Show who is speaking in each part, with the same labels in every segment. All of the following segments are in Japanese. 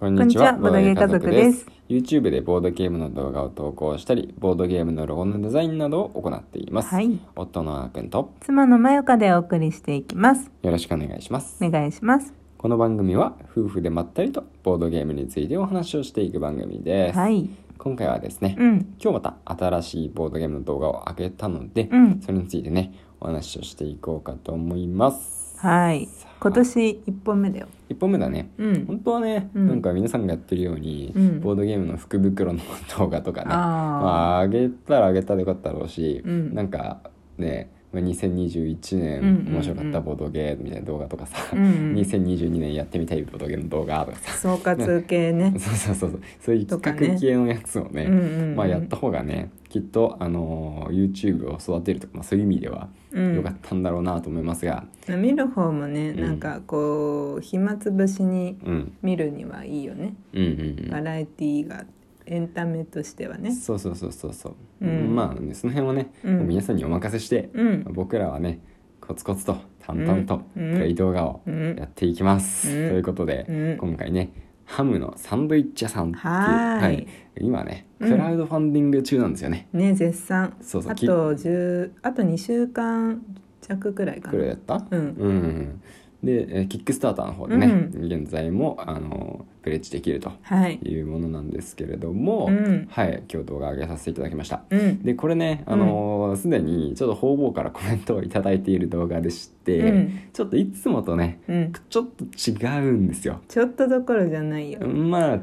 Speaker 1: こんにちは、
Speaker 2: ボードゲー家族です
Speaker 1: YouTube でボードゲームの動画を投稿したり、ボードゲームのロゴのデザインなどを行っています。
Speaker 2: はい
Speaker 1: 夫のあーくんと
Speaker 2: 妻のまよかでお送りしていきます
Speaker 1: よろしくお願いします。
Speaker 2: お願いします
Speaker 1: この番組は夫婦でまったりとボードゲームについてお話をしていく番組です。
Speaker 2: はい
Speaker 1: 今回はですね、
Speaker 2: うん
Speaker 1: 今日また新しいボードゲームの動画を上げたので、
Speaker 2: うん
Speaker 1: それについてね、お話をしていこうかと思います。
Speaker 2: はい。今年一本目だよ。
Speaker 1: 1本目だね。
Speaker 2: うん。
Speaker 1: 本当はね、
Speaker 2: うん。
Speaker 1: なんか皆さんがやってるように、
Speaker 2: うん。
Speaker 1: ボードゲームの福袋の動画とかね、
Speaker 2: あー。
Speaker 1: まあ、あげたらあげたでよかったろうし、
Speaker 2: うん。
Speaker 1: なんかねまあ2021
Speaker 2: うんうん
Speaker 1: 年
Speaker 2: うん。
Speaker 1: 面白かったボードゲームみたいな動画とかさ、
Speaker 2: うんうん。
Speaker 1: 2022年やってみたいボードゲームの動画とかさ。
Speaker 2: 総括系ね。
Speaker 1: そうそうそうそう。そういう企画系のやつをね、
Speaker 2: うんうんうん。
Speaker 1: まあ、やった方がねきっと、あのー YouTube を育てるとか、まあ、そういう意味では
Speaker 2: うん。
Speaker 1: 良かったんだろうなと思いますが、
Speaker 2: 見る方もね
Speaker 1: うん。
Speaker 2: なんかこう暇つぶしに
Speaker 1: うん、
Speaker 2: 見るにはいいよね。
Speaker 1: うんうんうん。
Speaker 2: バラエティーがエンタメとしてはね。
Speaker 1: そうそうそうそうそう、
Speaker 2: うん。
Speaker 1: まあねその辺はね、
Speaker 2: うん。
Speaker 1: 皆さんにお任せして、
Speaker 2: うん。
Speaker 1: 僕らはねコツコツと淡々と
Speaker 2: うん。
Speaker 1: プレイ動画を
Speaker 2: うん。
Speaker 1: やっていきます、
Speaker 2: うん。
Speaker 1: ということで、
Speaker 2: うん。
Speaker 1: 今回ねハムのサンドイッチ屋さんっていう
Speaker 2: はーい。
Speaker 1: 今ね
Speaker 2: うん。
Speaker 1: クラウドファンディング中なんですよね、
Speaker 2: ね絶賛。
Speaker 1: そうそう。
Speaker 2: あと10あと2週間弱くらいかな。
Speaker 1: くらいやった？
Speaker 2: うん。
Speaker 1: うん。でえーキックスターターの方でね、
Speaker 2: う
Speaker 1: 現在もあのプレッジできると
Speaker 2: はい。
Speaker 1: いうものなんですけれども、
Speaker 2: うん。
Speaker 1: はい今日動画上げさせていただきました。
Speaker 2: うん。
Speaker 1: でこれねあのすで、にちょっと方々からコメントをいただいている動画でして、
Speaker 2: うん。
Speaker 1: ちょっといつもとね
Speaker 2: うん。
Speaker 1: ちょっと違うんですよ。
Speaker 2: ちょっとどころじゃないよ。
Speaker 1: まあ違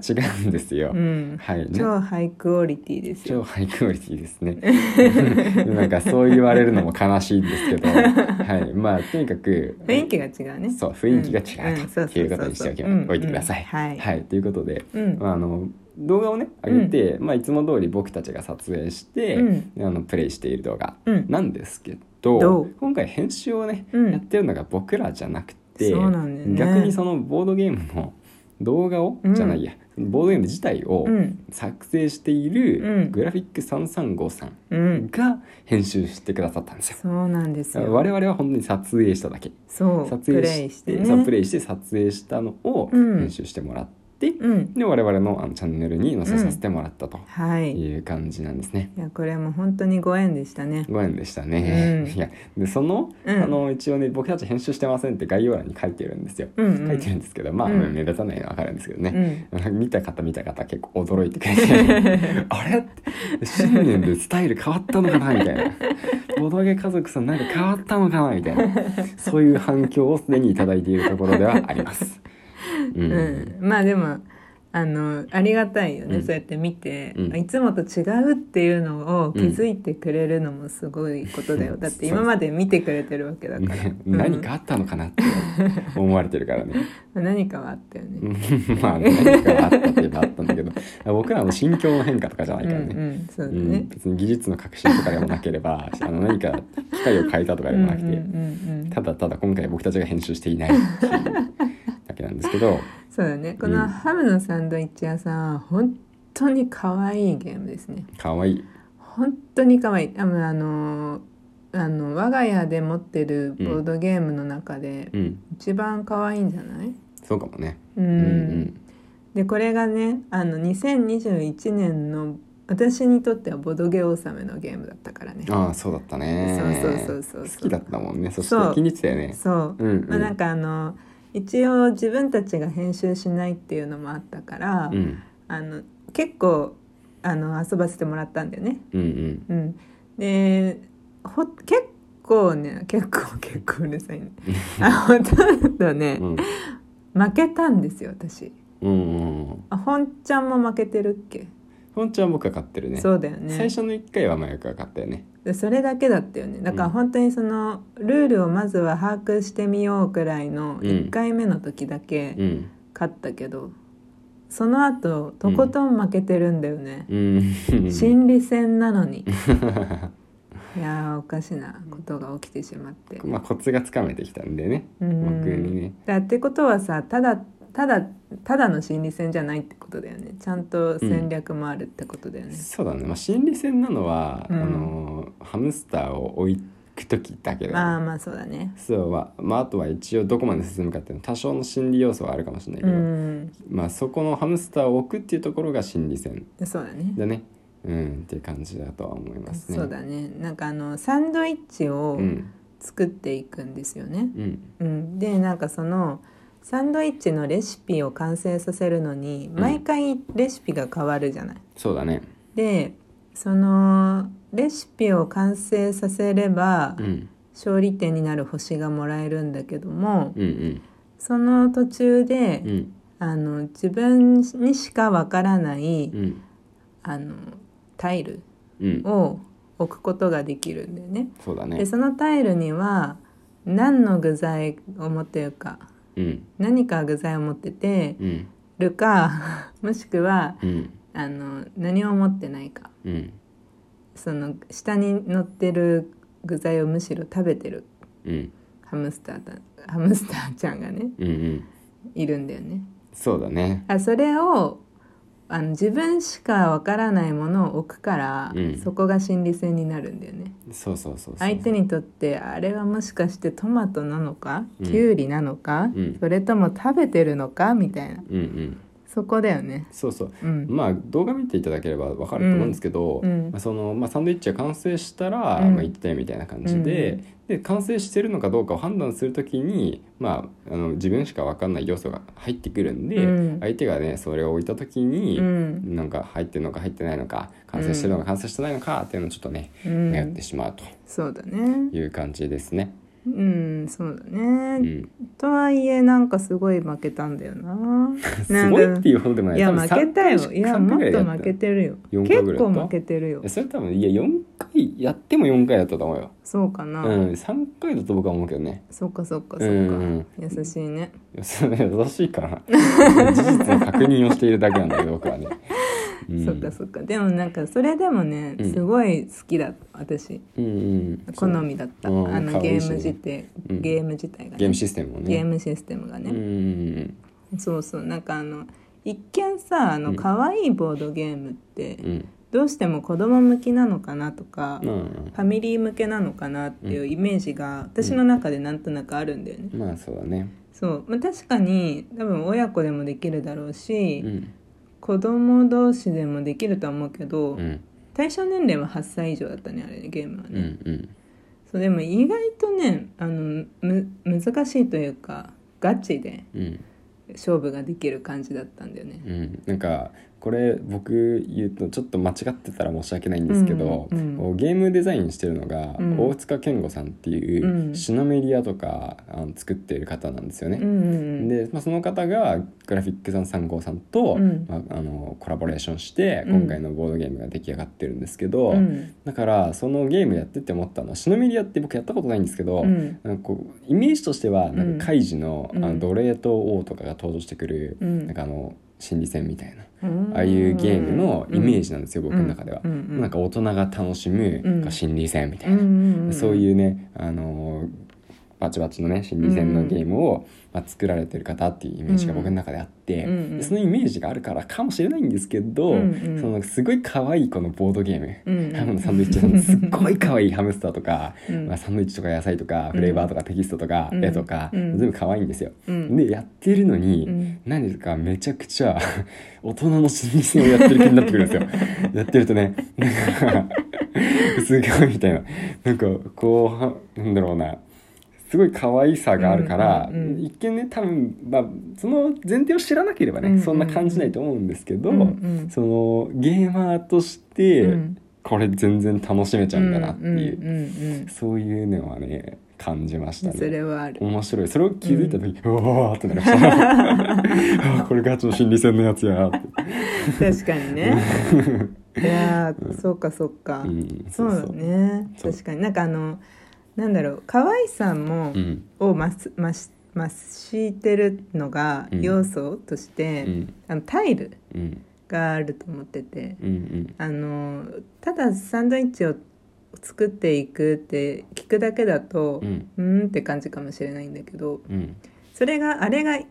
Speaker 1: うんですよ、
Speaker 2: うん。
Speaker 1: はいね。
Speaker 2: 超ハイクオリティです。
Speaker 1: 超
Speaker 2: よ
Speaker 1: ハイクオリティですね。なんかそう言われるのも悲しいんですけど、はい、まあとにかく
Speaker 2: 雰囲気が違うね。
Speaker 1: そう雰囲気が違
Speaker 2: う
Speaker 1: とっていうことにしておいてください。
Speaker 2: うんはい
Speaker 1: ということで、
Speaker 2: うん。
Speaker 1: まあ、あの動画をね上げて、まあ、いつも通り僕たちが撮影して、
Speaker 2: うん。
Speaker 1: あのプレイしている動画
Speaker 2: うん。
Speaker 1: なんですけど、今回編集をね、
Speaker 2: うん。
Speaker 1: やってるのが僕らじゃなくて逆にそのボードゲームの動画を、
Speaker 2: うん。
Speaker 1: じゃないやボードゲーム自体を
Speaker 2: うん。
Speaker 1: 作成している
Speaker 2: うん。
Speaker 1: グラフィック3353さん
Speaker 2: うん。
Speaker 1: が編集してくださったんですよ。
Speaker 2: そうなんですよ。
Speaker 1: 我々は本当に撮影しただけ。
Speaker 2: そう
Speaker 1: 撮影
Speaker 2: プレイしてね。
Speaker 1: そうプレイして撮影したのを
Speaker 2: うん。
Speaker 1: 編集してもらって、
Speaker 2: うん。
Speaker 1: で我々のあのチャンネルに載せさせてもらったと。
Speaker 2: はい。い
Speaker 1: いう感じなんですね。
Speaker 2: やこれも本当にご縁でしたね。
Speaker 1: ご縁でしたね。
Speaker 2: うん。
Speaker 1: いやでその,、
Speaker 2: うん。
Speaker 1: あの一応ね僕たち編集してませんって概要欄に書いてるんですよ。
Speaker 2: うんうん。
Speaker 1: 書いてるんですけどまあ、
Speaker 2: うん。
Speaker 1: 目立たないのは分かるんですけど
Speaker 2: う
Speaker 1: ね、
Speaker 2: ん。
Speaker 1: 見た方見た方結構驚いてくれて。あれ？新年でスタイル変わったのかなみたいな。ボドゲ家族さんなんか変わったのかなみたいな。そういう反響をすでに頂いているところではあります。うん。
Speaker 2: うん、まあでもあのありがたいよね、
Speaker 1: うん。
Speaker 2: そうやって見て、
Speaker 1: うん。
Speaker 2: いつもと違うっていうのを気づいてくれるのもすごいことだよ、
Speaker 1: うん。
Speaker 2: だって今まで見てくれてるわけだから、
Speaker 1: ね、
Speaker 2: うん
Speaker 1: 何かあったのかなって。思われてるからね。
Speaker 2: 何かはあったよね、
Speaker 1: うん。まあ何かがあったって言えばあったんだけど。僕らの心境の変化とかじゃないからね。
Speaker 2: うんうん。そうね、
Speaker 1: 別に技術の革新とかでもなければあの何か機械を変えたとかでもなくて、ただただ今回僕たちが編集していないっていう なんですけど。
Speaker 2: そうだね。こ
Speaker 1: うん。
Speaker 2: のハムのサンドイッチ屋さんは本当に可愛いゲームですね。
Speaker 1: 可愛い。
Speaker 2: 本当に可愛い。あのあのあの我が家で持ってるボードゲームの中で
Speaker 1: うん。
Speaker 2: 一番可愛いんじゃない、
Speaker 1: そうかもね。
Speaker 2: うん。
Speaker 1: うんうん。
Speaker 2: でこれがねあの2021年の私にとってはボドゲ納めのゲームだったからね。
Speaker 1: ああそうだったね。
Speaker 2: そうそうそうそう。
Speaker 1: 好きだったもんね。そして
Speaker 2: そう。
Speaker 1: 気に入ってたよね。
Speaker 2: そう、
Speaker 1: うんうん。
Speaker 2: まあ、なんかあの一応自分たちが編集しないっていうのもあったから、
Speaker 1: うん
Speaker 2: あの結構あの遊ばせてもらったんだよね。
Speaker 1: うんうん
Speaker 2: うん、でほ結構ね結構 結構うるさいね。あほとんどね、
Speaker 1: うん
Speaker 2: 負けたんですよ私。
Speaker 1: うんうん
Speaker 2: あ本ちゃんも負けてるっけ、
Speaker 1: 本ちゃんは僕が買ってるね
Speaker 2: そうだよね。
Speaker 1: 最初の1回はマヤクが買ったよね
Speaker 2: でそれだけだったよね。だから
Speaker 1: うん。
Speaker 2: 本当にそのルールをまずは把握してみようくらいの
Speaker 1: うん。
Speaker 2: 1回目の時だけ
Speaker 1: うん。
Speaker 2: 勝ったけど、その後とことん負けてるんだよね、
Speaker 1: うん。
Speaker 2: 心理戦なのに。いやーおかしなことが起きてしまって、
Speaker 1: まあコツがつかめてきたんでね。
Speaker 2: うん。
Speaker 1: 僕にね。
Speaker 2: だってことはさただただただの心理戦じゃないってことだよね。ちゃんと戦略もあるってことだよね、
Speaker 1: そうだね、まあ、心理戦なのは、
Speaker 2: うん。
Speaker 1: あのハムスターを置いく時だけど、
Speaker 2: まあまあそうだね。
Speaker 1: そうまあ、まあ、あとは一応どこまで進むかっていうのは多少の心理要素はあるかもしれないけ
Speaker 2: う
Speaker 1: ど、
Speaker 2: ん。
Speaker 1: まあそこのハムスターを置くっていうところが心理戦
Speaker 2: そうだね。
Speaker 1: だね。うんっていう感じだとは思いますね。
Speaker 2: そうだね。なんかあのサンドイッチを
Speaker 1: うん。
Speaker 2: 作っていくんですよね、
Speaker 1: うん。
Speaker 2: うん、でなんかそのサンドイッチのレシピを完成させるのに
Speaker 1: うん。
Speaker 2: 毎回レシピが変わるじゃない。
Speaker 1: そうだね。
Speaker 2: でそのレシピを完成させれば
Speaker 1: うん。
Speaker 2: 勝利点になる星がもらえるんだけども
Speaker 1: うんうん。
Speaker 2: その途中で、
Speaker 1: うん。
Speaker 2: あの自分にしかわからない、
Speaker 1: うん。
Speaker 2: あのタイル
Speaker 1: うん。
Speaker 2: を置くことができるんだよね。で
Speaker 1: そうだね。
Speaker 2: そのタイルには何の具材を持ってるか
Speaker 1: うん
Speaker 2: 何か具材を持ってて
Speaker 1: うん。
Speaker 2: るか もしくは
Speaker 1: うん。
Speaker 2: あの何を持ってないか。
Speaker 1: うん。
Speaker 2: その下に乗ってる具材をむしろ食べてる。
Speaker 1: うん。
Speaker 2: ハムスターだハムスターちゃんがね
Speaker 1: うんうん。
Speaker 2: いるんだよね。
Speaker 1: そうだね。
Speaker 2: あそれをあの自分しかわからないものを置くから、
Speaker 1: うん。
Speaker 2: そこが心理戦になるんだよね。
Speaker 1: そうそうそう
Speaker 2: 相手にとってあれはもしかしてトマトなのか
Speaker 1: うん。
Speaker 2: キュウリなのか、
Speaker 1: うん。
Speaker 2: それとも食べてるのかみたいな。
Speaker 1: うんうん
Speaker 2: そこだよね。
Speaker 1: そうそう。
Speaker 2: うん、
Speaker 1: まあ動画見ていただければわかると思うんですけど、
Speaker 2: うん。うん。
Speaker 1: まあ、そのまあ、サンドイッチが完成したら、
Speaker 2: うん。
Speaker 1: まあ、言ったよみたいな感じで,、で完成してるのかどうかを判断するときに、まあ、あの自分しか分かんない要素が入ってくるんで、
Speaker 2: うん。
Speaker 1: 相手がねそれを置いたときに、
Speaker 2: うん。
Speaker 1: なんか入ってるのか入ってないのか完成してるのか完成してないのかっていうのをちょっとね、
Speaker 2: うん。
Speaker 1: 迷ってしまうと
Speaker 2: そうだね。
Speaker 1: いう感じですね。
Speaker 2: うんそうだ
Speaker 1: う
Speaker 2: ね。
Speaker 1: ん、
Speaker 2: とはいえなんかすごい負けたんだよな。
Speaker 1: すごいっていうほどでもない
Speaker 2: いや負けたよ。
Speaker 1: 3
Speaker 2: いや
Speaker 1: 3
Speaker 2: もっと負けてるよ。
Speaker 1: 4回
Speaker 2: 結構負けてるよ
Speaker 1: え。それ多分いや4回やっても4回だったと思うよ。
Speaker 2: そうかな。
Speaker 1: うん、3回だと僕は思うけどね。
Speaker 2: そっかそっかそっか。
Speaker 1: うん
Speaker 2: 優しいね。
Speaker 1: 優しいからな事実の確認をしているだけなんだけど僕はね、うん、
Speaker 2: そっかそっか。でもなんかそれでもね
Speaker 1: うん。
Speaker 2: すごい好きだ私。
Speaker 1: うんうん。
Speaker 2: 好みだった。
Speaker 1: う。ん
Speaker 2: あのゲーム自体
Speaker 1: うん。
Speaker 2: ゲーム自体がね。
Speaker 1: ゲームシステムもね。
Speaker 2: ゲームシステムが
Speaker 1: うん
Speaker 2: ね。
Speaker 1: うん。
Speaker 2: そうそう。なんかあの一見さあの
Speaker 1: うん。
Speaker 2: 可愛いボードゲームって
Speaker 1: うん。うん
Speaker 2: どうしても子供向きなのかなとか、
Speaker 1: うん
Speaker 2: ファミリー向けなのかなっていうイメージが私の中でなんとなくあるんだよね。
Speaker 1: まあそうだね。
Speaker 2: そう、まあ、確かに多分親子でもできるだろうし、
Speaker 1: うん
Speaker 2: 子供同士でもできるとは思うけど、
Speaker 1: うん。
Speaker 2: 対象年齢は8歳以上だったねあれねゲームは
Speaker 1: うん
Speaker 2: ね、
Speaker 1: うん。
Speaker 2: そうでも意外とねあのむ難しいというかガチで
Speaker 1: うん。
Speaker 2: 勝負ができる感じだったんだよね。
Speaker 1: うん。なんかこれ僕言うとちょっと間違ってたら申し訳ないんですけど、
Speaker 2: うんうん
Speaker 1: ゲームデザインしてるのが、
Speaker 2: うん。
Speaker 1: 大塚健吾さんっていううん。シノメリアとかあの作っている方なんですよね。
Speaker 2: うんうん
Speaker 1: で、まあ、その方がグラフィックさん3号さんと、
Speaker 2: うん。
Speaker 1: まあ、あのコラボレーションして
Speaker 2: うん。
Speaker 1: 今回のボードゲームが出来上がってるんですけど、
Speaker 2: うん。
Speaker 1: だからそのゲームやってて思ったのはシノメリアって僕やったことないんですけど、
Speaker 2: うん。
Speaker 1: なんかこうイメージとしてはなんかカイジの,、
Speaker 2: うん。
Speaker 1: あの奴隷と王とかが登場してくる、
Speaker 2: うん。
Speaker 1: なんかあの心理戦みたいな、
Speaker 2: うん。
Speaker 1: ああいうゲームのイメージなんですよ、僕の中では。
Speaker 2: うん。うん。
Speaker 1: なんか大人が楽しむ、
Speaker 2: うん。
Speaker 1: 心理戦みたいな、
Speaker 2: うん。
Speaker 1: そういうね、あのーバチバチのね心理戦のゲームを、まあ、作られてる方っていうイメージが僕の中であって、
Speaker 2: うん。うん。
Speaker 1: でそのイメージがあるからかもしれないんですけど、
Speaker 2: うんうん。
Speaker 1: そのすごい可愛いこのボードゲーム、
Speaker 2: うんうん。
Speaker 1: ハムのサンドイッチのすっごい可愛いハムスターとか、
Speaker 2: うん。
Speaker 1: まあ、サンドイッチとか野菜とかフレーバーとかテキストとか
Speaker 2: うん。
Speaker 1: 絵とか、
Speaker 2: うん。
Speaker 1: 全部可愛いんですよ。
Speaker 2: うん。
Speaker 1: でやってるのに、
Speaker 2: うん。
Speaker 1: 何ですかめちゃくちゃ大人の心理戦をやってる気になってくるんですよ。やってるとねなんかすごいみたいな。なんかこうはなんだろうなすごい可愛さがあるから、
Speaker 2: うんうんうん。
Speaker 1: 一見ね多分、まあ、その前提を知らなければね、
Speaker 2: うんうん
Speaker 1: そんな感じないと思うんですけど、
Speaker 2: うんうん。
Speaker 1: そのゲーマーとして、
Speaker 2: うん。
Speaker 1: これ全然楽しめちゃうんだなっていう、
Speaker 2: うんうんうん
Speaker 1: そういうのはね感じました
Speaker 2: うんそれ
Speaker 1: ね
Speaker 2: はある。
Speaker 1: 面白い。それを気づいた時、うわーってなりました。これガチの心理戦のやつや
Speaker 2: 確かにね。いやーそうかそうか、
Speaker 1: うん、
Speaker 2: そうだね。確かに。なんかあのなんだろう可愛さも、
Speaker 1: うん。
Speaker 2: を増し増してるのが
Speaker 1: うん。
Speaker 2: 要素として、
Speaker 1: うん。
Speaker 2: あのタイル
Speaker 1: うん。
Speaker 2: があると思ってて
Speaker 1: うんうん。
Speaker 2: あのただサンドイッチを作っていくって聞くだけだと
Speaker 1: うん
Speaker 2: って感じかもしれないんだけど
Speaker 1: うん。
Speaker 2: それがあれが例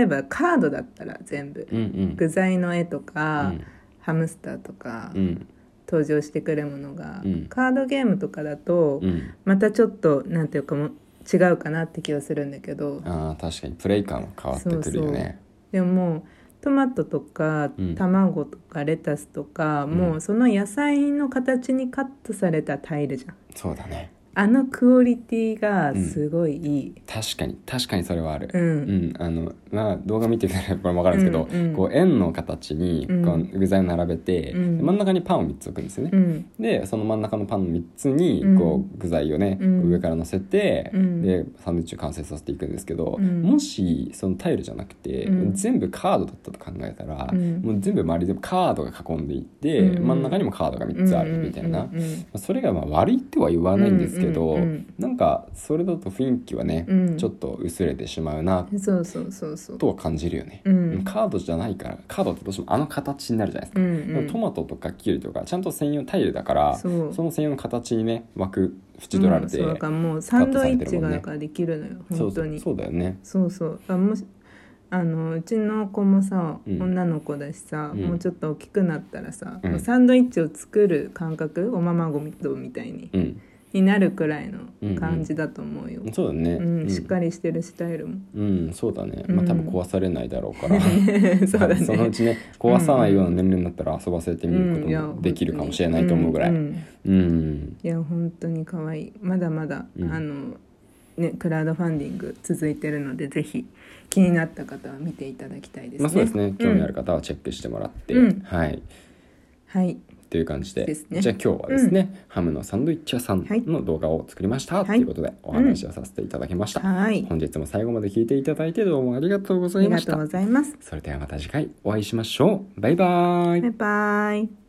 Speaker 2: えばカードだったら全部。
Speaker 1: うんうん。
Speaker 2: 具材の絵とか、
Speaker 1: うん。
Speaker 2: ハムスターとか、
Speaker 1: うん
Speaker 2: 登場してくるものが、
Speaker 1: うん。
Speaker 2: カードゲームとかだと、
Speaker 1: うん。
Speaker 2: またちょっとなんていうかも違うかなって気がするんだけど
Speaker 1: あー確かにプレイ感は変わってくるよね。
Speaker 2: でももう。トマトとか
Speaker 1: うん。
Speaker 2: 卵とかレタスとか、もうその野菜の形にカットされたタイルじゃん。
Speaker 1: そうだね
Speaker 2: あのクオリティがすごいいい、
Speaker 1: 確かに。確かにそれはある。
Speaker 2: うん。
Speaker 1: うん、あのまあ動画見てたらこれも分かるんですけど、
Speaker 2: うんうん。
Speaker 1: こう円の形に
Speaker 2: うん。
Speaker 1: こう具材を並べて、
Speaker 2: うん。
Speaker 1: 真ん中にパンを3つ置くんですよね、
Speaker 2: うん。
Speaker 1: でその真ん中のパンの3つに
Speaker 2: うん。
Speaker 1: こう具材をね、
Speaker 2: うん。
Speaker 1: 上から乗せて、
Speaker 2: うん。
Speaker 1: でサンドイッチを完成させていくんですけど、
Speaker 2: うん。
Speaker 1: もしそのタイルじゃなくて、
Speaker 2: うん。
Speaker 1: 全部カードだったと考えたら、
Speaker 2: うん。
Speaker 1: もう全部周りでカードが囲んでいって、
Speaker 2: うん。
Speaker 1: 真ん中にもカードが3つあるみたいな、
Speaker 2: うん。うん。
Speaker 1: それがまあ悪いっては言わないんですけど、
Speaker 2: うんうん。うん
Speaker 1: なんかそれだと雰囲気はね、
Speaker 2: うん。
Speaker 1: ちょっと薄れてしまうな
Speaker 2: うんそうそうそうそう。
Speaker 1: とは感じるよね、
Speaker 2: うん。
Speaker 1: カードじゃないからカードってどうしてもあの形になるじゃないですか、
Speaker 2: うんうん。
Speaker 1: トマトとかキュウリとかちゃんと専用タイルだから
Speaker 2: そう。
Speaker 1: の専用の形にね枠縁取られて、
Speaker 2: うんそうだからもうサンドイッチができるのよ
Speaker 1: そうそう
Speaker 2: 本当に
Speaker 1: そうだよね。
Speaker 2: そうそう。あもしあのうちの子もさ、
Speaker 1: うん。
Speaker 2: 女の子だしさ、
Speaker 1: うん。
Speaker 2: もうちょっと大きくなったらさ、
Speaker 1: うん。
Speaker 2: サンドイッチを作る感覚おままごみとみたいに、
Speaker 1: うん
Speaker 2: になるくらいの感じだと思うよ、
Speaker 1: そうだね。
Speaker 2: うんしっか
Speaker 1: り
Speaker 2: りしてるスタイルも。
Speaker 1: うんそうだね、
Speaker 2: うん。
Speaker 1: まあ多分壊されないだろうから。
Speaker 2: そうだね。
Speaker 1: そのうちね壊さないような年齢になったら遊ばせてみることもできるかもしれないと思うぐらい、
Speaker 2: ん
Speaker 1: うん。
Speaker 2: うん。いや本当に可愛い。まだまだ、
Speaker 1: うん。
Speaker 2: あのねクラウドファンディング続いてるのでぜひ気になった方は見ていただきたいですね。
Speaker 1: まあそうですね。興味ある
Speaker 2: うん
Speaker 1: 方はチェックしてもらって、
Speaker 2: うん。
Speaker 1: はい。
Speaker 2: はい
Speaker 1: という感じで。
Speaker 2: ですね。
Speaker 1: じゃあ今日はですね、ハムのサンドイッチ屋さん
Speaker 2: はい
Speaker 1: の動画を作りました、
Speaker 2: はい。
Speaker 1: ということでお話をさせていただきました、
Speaker 2: はい。
Speaker 1: 本日も最後まで聞いていただいてどうもありがとうご
Speaker 2: あ
Speaker 1: ざいました。
Speaker 2: りがとうございます。
Speaker 1: それではまた次回。お会いしましょう。バイバイ。
Speaker 2: バイバイ。